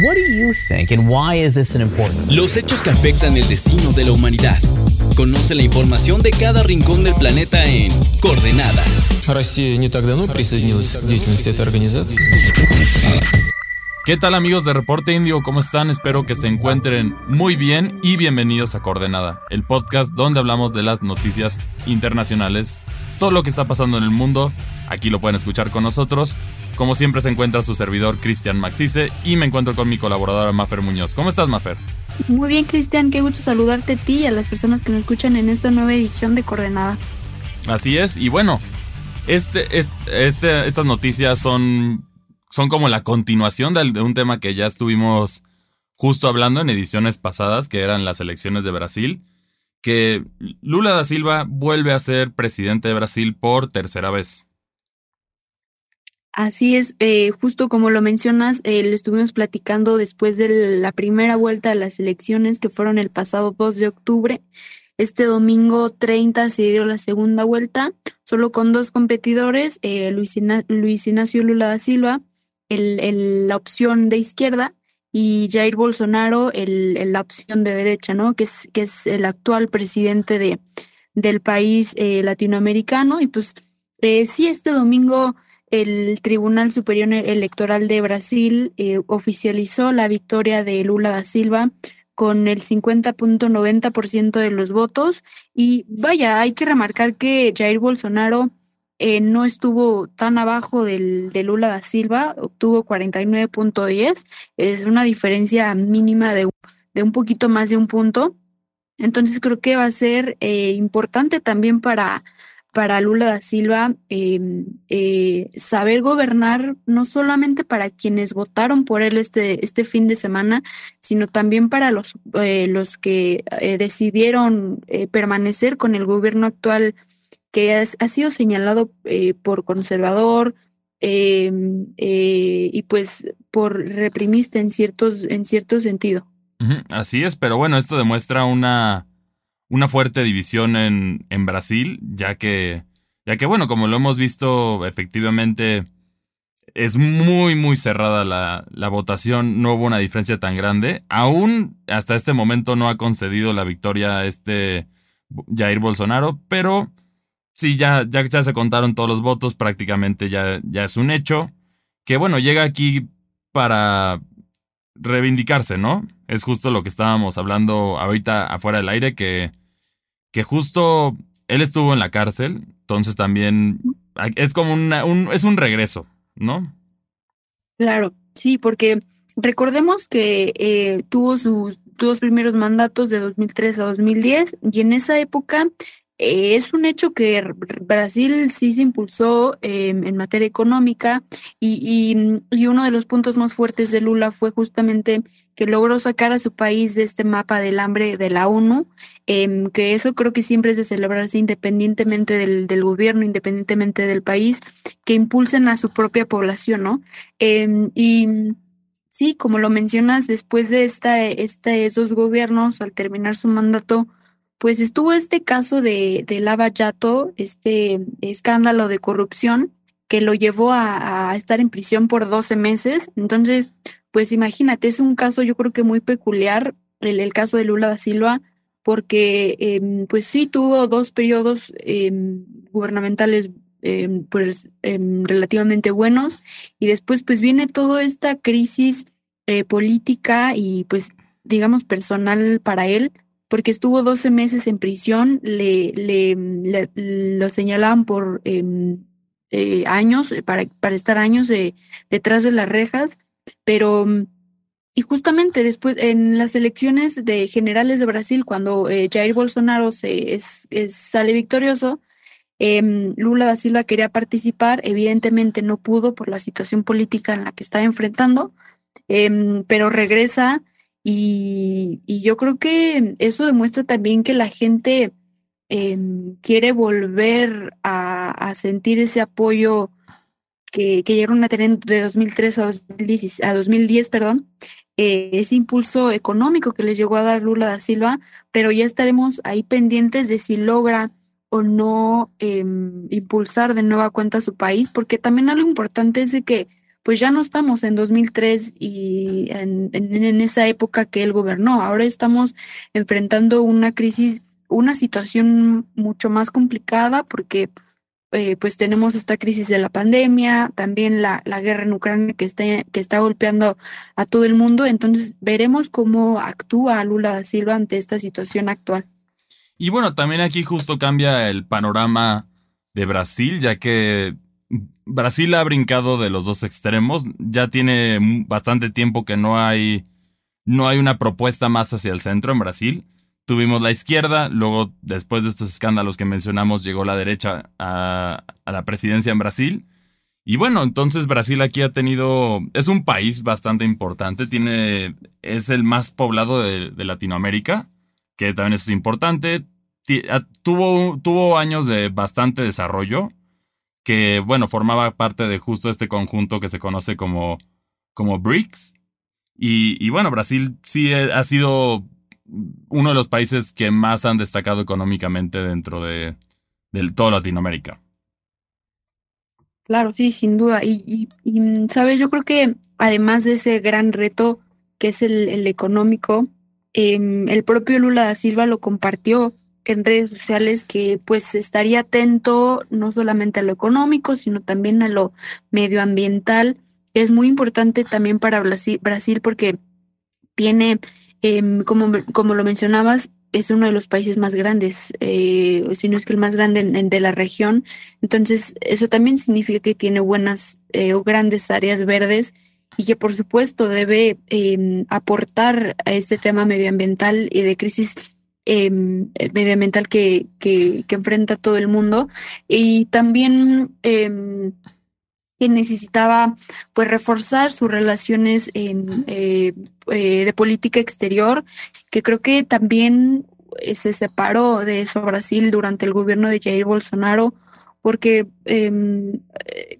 What do you think and why is this an important? Los hechos que afectan el destino de la humanidad. Conoce la información de cada rincón del planeta en Coordenada. Россия не так давно присоединилась к деятельности этой организации. ¿Qué tal amigos de Reporte Indio? ¿Cómo están? Espero que se encuentren muy bien y bienvenidos a Coordenada, el podcast donde hablamos de las noticias internacionales, todo lo que está pasando en el mundo. Aquí lo pueden escuchar con nosotros. Como siempre se encuentra su servidor Cristian Maxice y me encuentro con mi colaboradora Mafer Muñoz. ¿Cómo estás Mafer? Muy bien Cristian, qué gusto saludarte a ti y a las personas que nos escuchan en esta nueva edición de Coordenada. Así es, y bueno, este, este, estas noticias son son como la continuación de, un tema que ya estuvimos justo hablando en ediciones pasadas, que eran las elecciones de Brasil, que Lula da Silva vuelve a ser presidente de Brasil por tercera vez. Así es, eh, justo como lo mencionas, eh, lo estuvimos platicando después de la primera vuelta de las elecciones que fueron el pasado 2 de octubre. Este domingo 30 se dio la segunda vuelta, solo con dos competidores, eh, Luis, Ignacio Lula da Silva el, la opción de izquierda y Jair Bolsonaro el, la opción de derecha, ¿no? Que es, que es el actual presidente de, del país eh, latinoamericano. Y pues eh, sí, este domingo el Tribunal Superior Electoral de Brasil eh, oficializó la victoria de Lula da Silva con el 50.90% de los votos. Y vaya, hay que remarcar que Jair Bolsonaro eh, no estuvo tan abajo del, de Lula da Silva, obtuvo 49.10, es una diferencia mínima de, de, un poquito más de un punto. Entonces creo que va a ser eh, importante también para, para Lula da Silva em, eh, saber gobernar no solamente para quienes votaron por él este, este fin de semana, sino también para los, los que decidieron permanecer con el gobierno actual que ha sido señalado eh, por conservador em, eh, y pues por reprimista en, ciertos, en cierto sentido. Así es, pero bueno, esto demuestra una, una fuerte división en, en Brasil, ya que, ya que, bueno, como lo hemos visto, efectivamente es muy, muy cerrada la, la, votación, no hubo una diferencia tan grande. Aún hasta este momento no ha concedido la victoria a este Jair Bolsonaro, pero sí, ya, ya, ya se contaron todos los votos, prácticamente ya, ya es un hecho. Que bueno, llega aquí para reivindicarse, ¿no? Es justo lo que estábamos hablando ahorita afuera del aire, que, que justo él estuvo en la cárcel, entonces también es como una, un, es un regreso, ¿no? Claro, sí, porque recordemos que eh, tuvo sus dos primeros mandatos de 2003 a 2010 y en esa época es un hecho que Brasil sí se impulsó em, en materia económica y, y, uno de los puntos más fuertes de Lula fue justamente que logró sacar a su país de este mapa del hambre de la ONU, em, que eso creo que siempre es de celebrarse independientemente del, del, gobierno, independientemente del país, que impulsen a su propia población, ¿no? Em, y sí, como lo mencionas, después de esta, estos gobiernos, al terminar su mandato, pues estuvo este caso de, de Lava Jato, este escándalo de corrupción que lo llevó a, estar en prisión por 12 meses. Entonces, pues imagínate, es un caso yo creo que muy peculiar, el, caso de Lula da Silva, porque em, pues sí tuvo dos periodos em, gubernamentales em, pues relativamente buenos y después pues viene toda esta crisis eh, política y pues digamos personal para él porque estuvo 12 meses en prisión, le, lo señalaban por em, eh, años, eh, para, para, estar años detrás de las rejas, pero mm, y justamente después en las elecciones de generales de Brasil, cuando eh, Jair Bolsonaro se, es, sale victorioso, em, Lula da Silva quería participar, evidentemente no pudo por la situación política en la que estaba enfrentando, em, pero regresa y, yo creo que eso demuestra también que la gente em, quiere volver a, sentir ese apoyo que, que, llegaron a tener de 2003 a 2010, a 2010 perdón, eh, ese impulso económico que les llegó a dar Lula da Silva, pero ya estaremos ahí pendientes de si logra o no em, impulsar de nueva cuenta su país, porque también algo importante es de que pues ya no estamos en 2003 y en, en esa época que él gobernó. Ahora estamos enfrentando una crisis, una situación mucho más complicada porque eh, pues tenemos esta crisis de la pandemia, también la, la guerra en Ucrania que está, que está golpeando a todo el mundo. Entonces veremos cómo actúa Lula da Silva ante esta situación actual. Y bueno, también aquí justo cambia el panorama de Brasil, ya que Brasil ha brincado de los dos extremos. Ya tiene bastante tiempo que no hay, no hay una propuesta más hacia el centro en Brasil. Tuvimos la izquierda, luego después de estos escándalos que mencionamos llegó la derecha a, la presidencia en Brasil. Y bueno, entonces Brasil aquí ha tenido, es un país bastante importante, tiene, es el más poblado de, Latinoamérica, que también es importante. Tuvo, tuvo años de bastante desarrollo, que bueno, formaba parte de justo este conjunto que se conoce como, como BRICS. Y, y bueno, Brasil sí ha sido uno de los países que más han destacado económicamente dentro de, todo Latinoamérica. Claro, sí, sin duda. Y, y, sabes, yo creo que además de ese gran reto que es el, económico, em, el propio Lula da Silva lo compartió en redes sociales que pues estaría atento no solamente a lo económico, sino también a lo medioambiental. Es muy importante también para Brasil, porque tiene Em, como, como lo mencionabas, es uno de los países más grandes, eh, si no es que el más grande de la región. Entonces, eso también significa que tiene buenas eh, o grandes áreas verdes y que por supuesto debe em, aportar a este tema medioambiental y de crisis em, medioambiental que, que, enfrenta todo el mundo. Y también que necesitaba pues reforzar sus relaciones en, eh, eh, de política exterior, que creo que también eh, se separó de eso Brasil durante el gobierno de Jair Bolsonaro, porque em,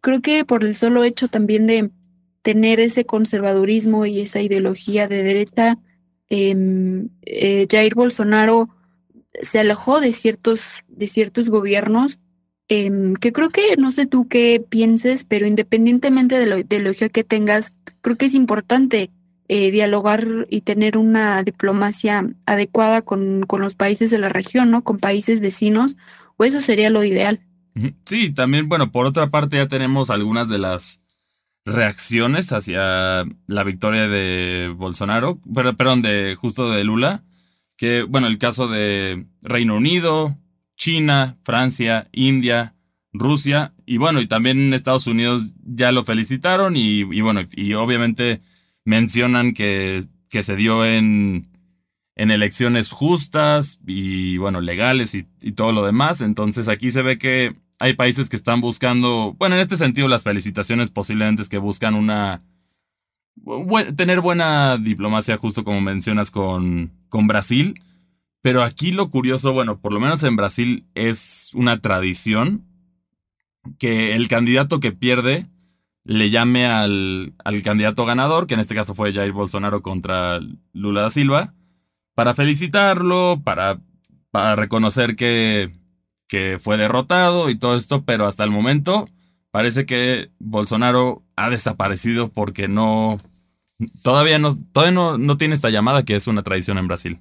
creo que por el solo hecho también de tener ese conservadurismo y esa ideología de derecha, em, Jair Bolsonaro se alejó de ciertos, de ciertos gobiernos Em, que creo que, no sé tú qué pienses, pero independientemente de la ideología que tengas, creo que es importante eh, dialogar y tener una diplomacia adecuada con, con, los países de la región, ¿no? Con países vecinos, o eso sería lo ideal. Sí, también, bueno, por otra parte ya tenemos algunas de las reacciones hacia la victoria de Bolsonaro, perdón, de justo de Lula, que, bueno, el caso de Reino Unido, China, Francia, India, Rusia y bueno, y también Estados Unidos ya lo felicitaron y, bueno, y obviamente mencionan que, que se dio en, en, elecciones justas y bueno, legales y, todo lo demás. Entonces aquí se ve que hay países que están buscando, bueno, en este sentido las felicitaciones posiblemente es que buscan una... tener buena diplomacia justo como mencionas con, con Brasil. Pero aquí lo curioso, bueno, por lo menos en Brasil es una tradición que el candidato que pierde le llame al, candidato ganador, que en este caso fue Jair Bolsonaro contra Lula da Silva, para felicitarlo, para, para reconocer que, que fue derrotado y todo esto, pero hasta el momento parece que Bolsonaro ha desaparecido porque no, todavía no, todavía no, no tiene esta llamada que es una tradición en Brasil.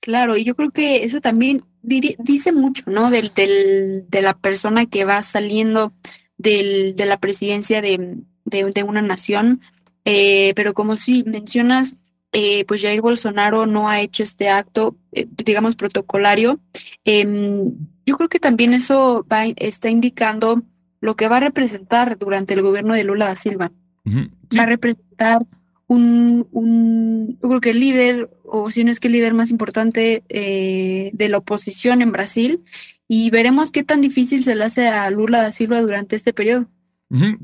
Claro, y yo creo que eso también dice mucho, ¿no? Del, del, de la persona que va saliendo del, de la presidencia de, de, una nación. Eh, pero como si mencionas, eh, pues Jair Bolsonaro no ha hecho este acto, eh, digamos, protocolario. Em, yo creo que también eso va, está indicando lo que va a representar durante el gobierno de Lula da Silva. Va a representar un, un, yo creo que el líder, o si no es que el líder más importante eh, de la oposición en Brasil, y veremos qué tan difícil se le hace a Lula da Silva durante este periodo.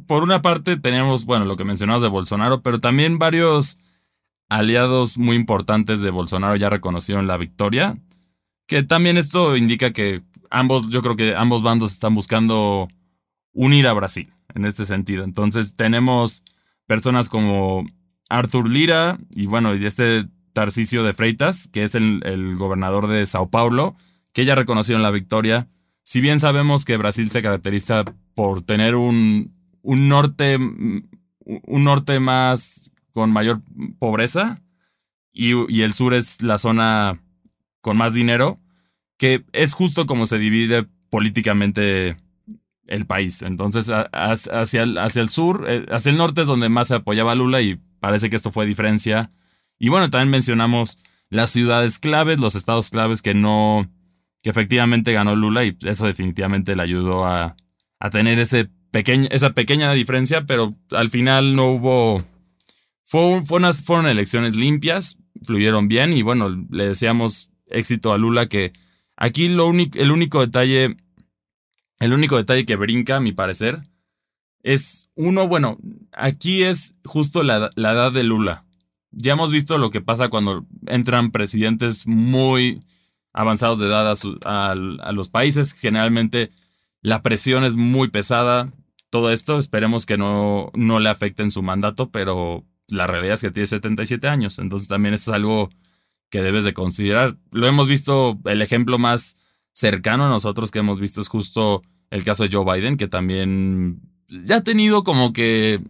Por una parte tenemos, bueno, lo que mencionabas de Bolsonaro, pero también varios aliados muy importantes de Bolsonaro ya reconocieron la victoria, que también esto indica que ambos, yo creo que ambos bandos están buscando unir a Brasil en este sentido. Entonces tenemos personas como Arthur Lira y bueno, y este Tarcisio de Freitas, que es el, gobernador de Sao Paulo, que ya reconocieron la victoria. Si bien sabemos que Brasil se caracteriza por tener un, un norte, un norte más con mayor pobreza y, el sur es la zona con más dinero, que es justo como se divide políticamente el país. Entonces, hacia el, hacia el sur, eh, hacia el norte es donde más se apoyaba Lula y parece que esto fue diferencia. Y bueno, también mencionamos las ciudades claves, los estados claves que no, que efectivamente ganó Lula y eso definitivamente le ayudó a, a tener ese pequeño, esa pequeña diferencia, pero al final no hubo, fue, unas, fueron elecciones limpias, fluyeron bien y bueno, le deseamos éxito a Lula que aquí lo único, el único detalle el único detalle que brinca, a mi parecer, es uno, bueno, aquí es justo la, edad de Lula. Ya hemos visto lo que pasa cuando entran presidentes muy avanzados de edad a, los países. Generalmente la presión es muy pesada. Todo esto esperemos que no, no le afecte en su mandato, pero la realidad es que tiene 77 años. Entonces también eso es algo que debes de considerar. Lo hemos visto, el ejemplo más cercano a nosotros que hemos visto es justo el caso de Joe Biden, que también ya ha tenido como que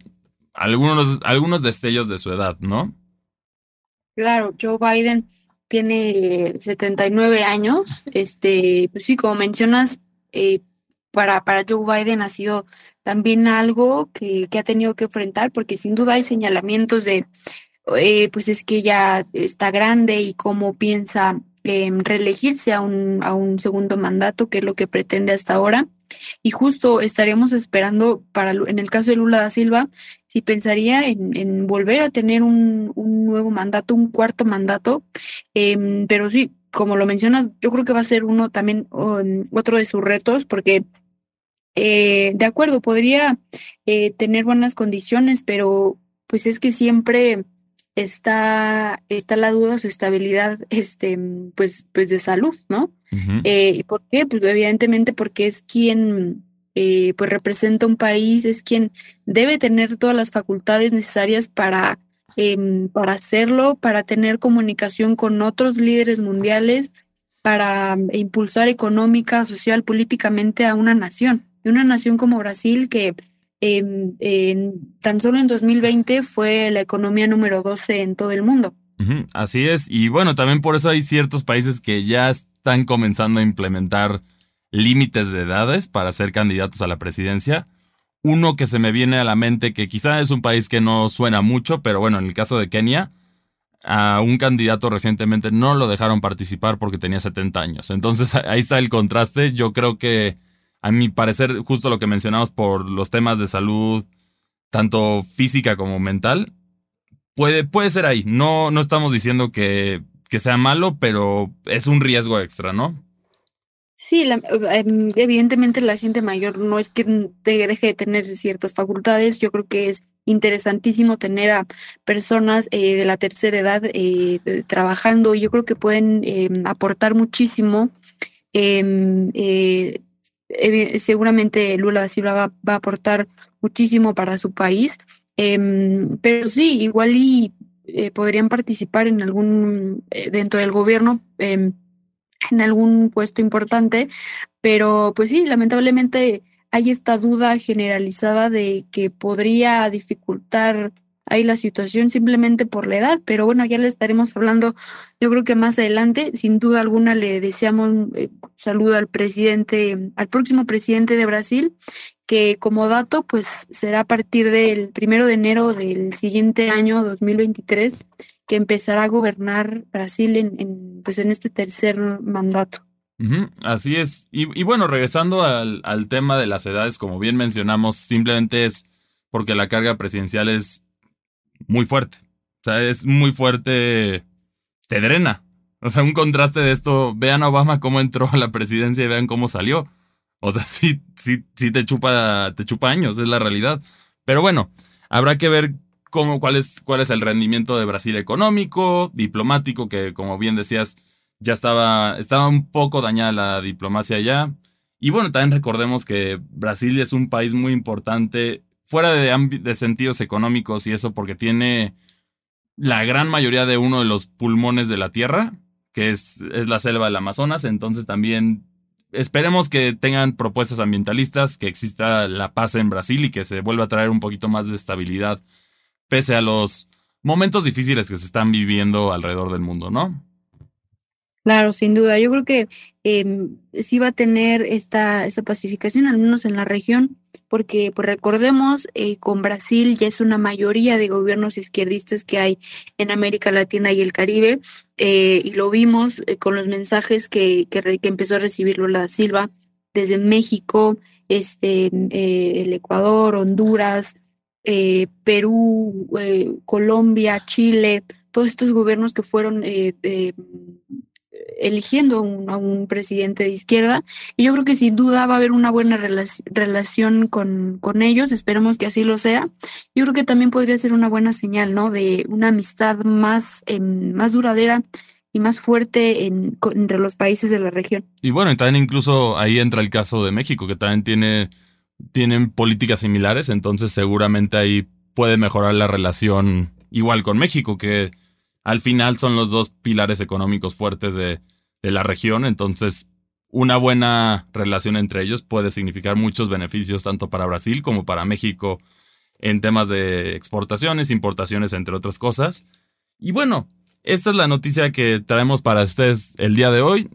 algunos, algunos destellos de su edad, ¿no? Claro, Joe Biden tiene 79 años. Este, pues sí, como mencionas, eh, para, para Joe Biden ha sido también algo que, que, ha tenido que enfrentar, porque sin duda hay señalamientos de, eh, pues es que ya está grande y cómo piensa reelegirse a un, a un segundo mandato, que es lo que pretende hasta ahora. Y justo estaríamos esperando para, en el caso de Lula da Silva, si pensaría en, volver a tener un, nuevo mandato, un cuarto mandato, em, pero sí, como lo mencionas, yo creo que va a ser uno también, um, otro de sus retos, porque eh, de acuerdo, podría eh, tener buenas condiciones, pero pues es que siempre está, está la duda su estabilidad, este, pues, pues de salud, ¿no? Eh, ¿Y por qué? Pues evidentemente porque es quien eh, pues representa un país, es quien debe tener todas las facultades necesarias para, em, para hacerlo, para tener comunicación con otros líderes mundiales, para impulsar económica, social, políticamente a una nación. Y una nación como Brasil que en, tan solo en 2020 fue la economía número 12 en todo el mundo. Así es, y bueno, también por eso hay ciertos países que ya están comenzando a implementar límites de edades para ser candidatos a la presidencia. Uno que se me viene a la mente, que quizá es un país que no suena mucho, pero bueno, en el caso de Kenia, a un candidato recientemente no lo dejaron participar porque tenía 70 años. Entonces ahí está el contraste. Yo creo que a mi parecer, justo lo que mencionamos por los temas de salud, tanto física como mental, puede, puede ser ahí. No, no estamos diciendo que, que sea malo, pero es un riesgo extra, ¿no? Sí, em, evidentemente la gente mayor no es que deje de tener ciertas facultades. Yo creo que es interesantísimo tener a personas eh, de la tercera edad eh, trabajando. Yo creo que pueden em, aportar muchísimo. Seguramente Lula da Silva va, a aportar muchísimo para su país, em, pero sí, igual y eh, podrían participar en algún, eh, dentro del gobierno, em, en algún puesto importante, pero pues sí, lamentablemente hay esta duda generalizada de que podría dificultar ahí la situación simplemente por la edad, pero bueno, ya le estaremos hablando, yo creo que más adelante, sin duda alguna le deseamos eh, saludo al presidente, al próximo presidente de Brasil, que como dato, pues será a partir del primero de enero del siguiente año 2023 que empezará a gobernar Brasil en, pues en este tercer mandato. así es. Y, y bueno, regresando al, al tema de las edades, como bien mencionamos, simplemente es porque la carga presidencial es muy fuerte. O sea, es muy fuerte, te drena. O sea, un contraste de esto, vean a Obama cómo entró a la presidencia y vean cómo salió. O sea, sí, sí, sí te chupa, te chupa años, es la realidad. Pero bueno, habrá que ver cómo, cuál, es, cuál es el rendimiento de Brasil económico, diplomático, que como bien decías, ya estaba, estaba un poco dañada la diplomacia ya. Y bueno, también recordemos que Brasil es un país muy importante fuera de, sentidos económicos y eso, porque tiene la gran mayoría de uno de los pulmones de la Tierra, que es, es la selva del Amazonas, entonces también esperemos que tengan propuestas ambientalistas, que exista la paz en Brasil y que se vuelva a traer un poquito más de estabilidad pese a los momentos difíciles que se están viviendo alrededor del mundo, ¿no? Claro, sin duda. Yo creo que eh, sí va a tener esta, esta pacificación, al menos en la región, porque pues recordemos, eh, con Brasil ya es una mayoría de gobiernos izquierdistas que hay en América Latina y el Caribe, eh, y lo vimos eh, con los mensajes que, que, empezó a recibir Lula Silva desde México, este, el Ecuador, Honduras, Perú, Colombia, Chile, todos estos gobiernos que fueron eligiendo a un presidente de izquierda. Y yo creo que sin duda va a haber una buena relación con, con ellos, esperemos que así lo sea. Yo creo que también podría ser una buena señal, ¿no? De una amistad más, eh, más duradera y más fuerte en, entre los países de la región. Y bueno, y también incluso ahí entra el caso de México, que también tiene, tienen políticas similares, entonces seguramente ahí puede mejorar la relación igual con México, que al final son los dos pilares económicos fuertes de, de la región, entonces una buena relación entre ellos puede significar muchos beneficios tanto para Brasil como para México en temas de exportaciones, importaciones, entre otras cosas. Y bueno, esta es la noticia que traemos para ustedes el día de hoy.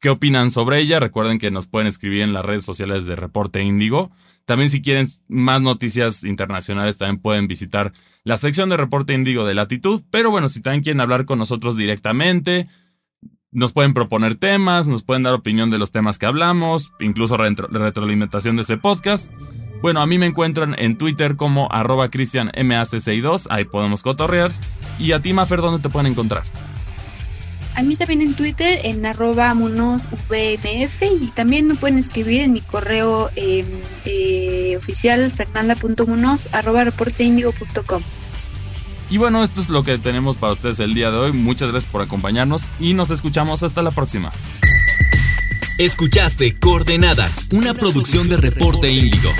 ¿Qué opinan sobre ella? Recuerden que nos pueden escribir en las redes sociales de Reporte Índigo. También si quieren más noticias internacionales, también pueden visitar la sección de Reporte Índigo de Latitud. Pero bueno, si también quieren hablar con nosotros directamente, nos pueden proponer temas, nos pueden dar opinión de los temas que hablamos, incluso retro retroalimentación de ese podcast. Bueno, a mí me encuentran en Twitter como arroba cristianmac62, ahí podemos cotorrear. Y a ti, Mafer, ¿dónde te pueden encontrar? A mí también en Twitter, en arroba monosvmf y también me pueden escribir en mi correo eh, eh, oficial fernanda.munoz arroba reporteindigo.com. Y bueno, esto es lo que tenemos para ustedes el día de hoy. Muchas gracias por acompañarnos y nos escuchamos hasta la próxima. Escuchaste Coordenada, una producción de Reporte Índigo.